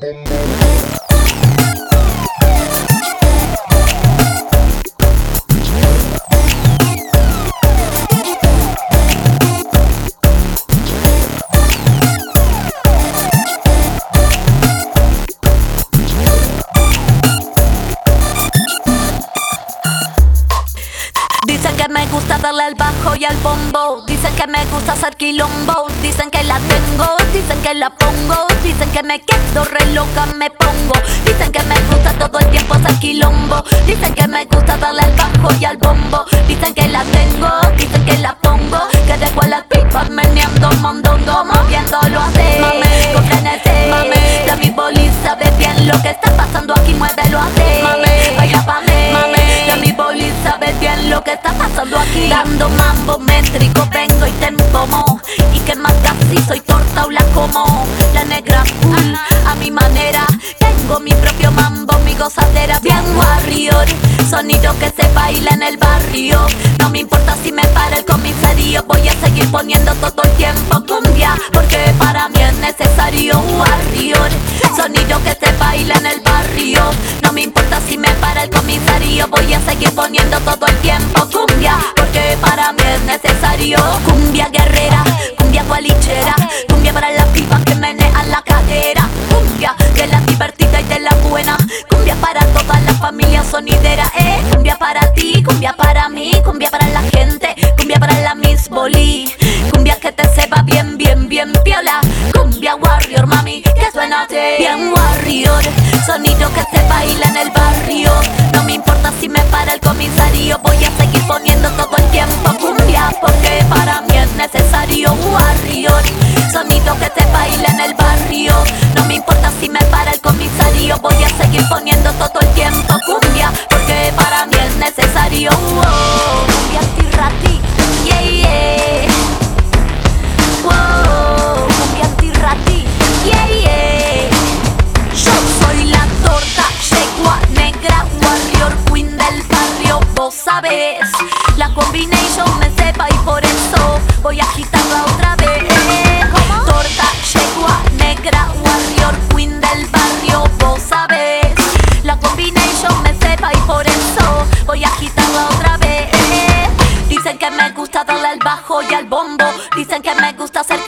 Thank you. Darle el bajo y el bombo. Dicen que me gusta hacer quilombo. Dicen que la tengo, dicen que la pongo. Dicen que me quedo re loca, me pongo. Dicen que me gusta todo el tiempo hacer quilombo. Dicen que me gusta darle el bajo y el bombo. Dicen que la tengo, dicen que la Dando mambo métrico, vengo y te empomo. Y que más casi soy torta o la como. La negra full, a mi manera. Tengo mi propio mambo, mi gozadera bien warrior. Sonido que se baila en el barrio. No me importa si me para el comisario. Voy a seguir poniendo todo el tiempo cumbia. Porque para mí es necesario warrior. Sonido que se baila en el barrio. No me importa si me para el comisario. Voy a seguir poniendo todo el tiempo cumbia. Sonidera, eh, cumbia para ti, cumbia para mí, cumbia para la gente, cumbia para la Miss Boli, cumbia que te sepa bien, bien, bien piola, cumbia warrior, mami, que suena bien warrior, sonido que se baila en el barrio, no me importa si me para el comisario, voy a seguir poniendo todo el tiempo cumbia, porque para mí es necesario warrior, sonido que se baila en el barrio, no me importa si me para el comisario, voy a seguir poniendo todo el tiempo cumbia, porque para mí es necesario, wow, cumbia antirrati, yeah, yeah. Wow, cumbia antirrati, yeah, yeah. Yo soy la torta, yegua negra, warrior queen del barrio, vos sabés. La combination me sepa y por eso voy a agitarla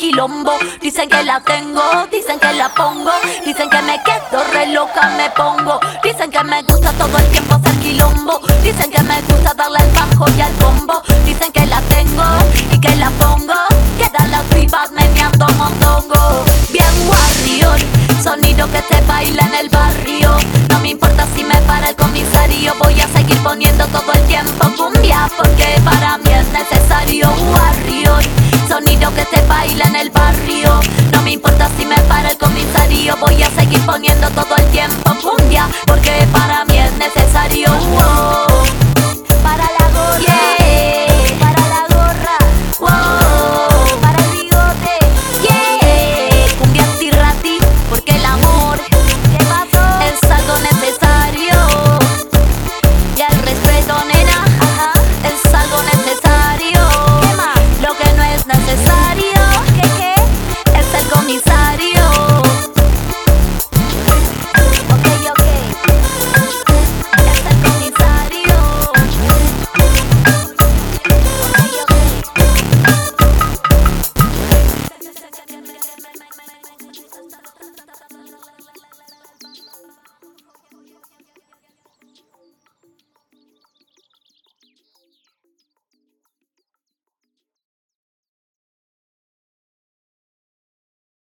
quilombo. Dicen que la tengo, dicen que la pongo. Dicen que me quedo re loca, me pongo. Dicen que me gusta todo el tiempo hacer quilombo. Dicen que me gusta darle al bajo y al bombo. Dicen que la tengo y que la pongo. Quedan las vivas meneando mondongo. Bien warrior, sonido que se baila en el barrio. No me importa si me para el comisario. Voy a seguir poniendo todo el tiempo cumbia. Porque para mí es necesario warrior. Sonido que se baila en el barrio. No me importa si me para el comisario. Voy a seguir poniendo todo el tiempo cumbia. Porque para mí es necesario.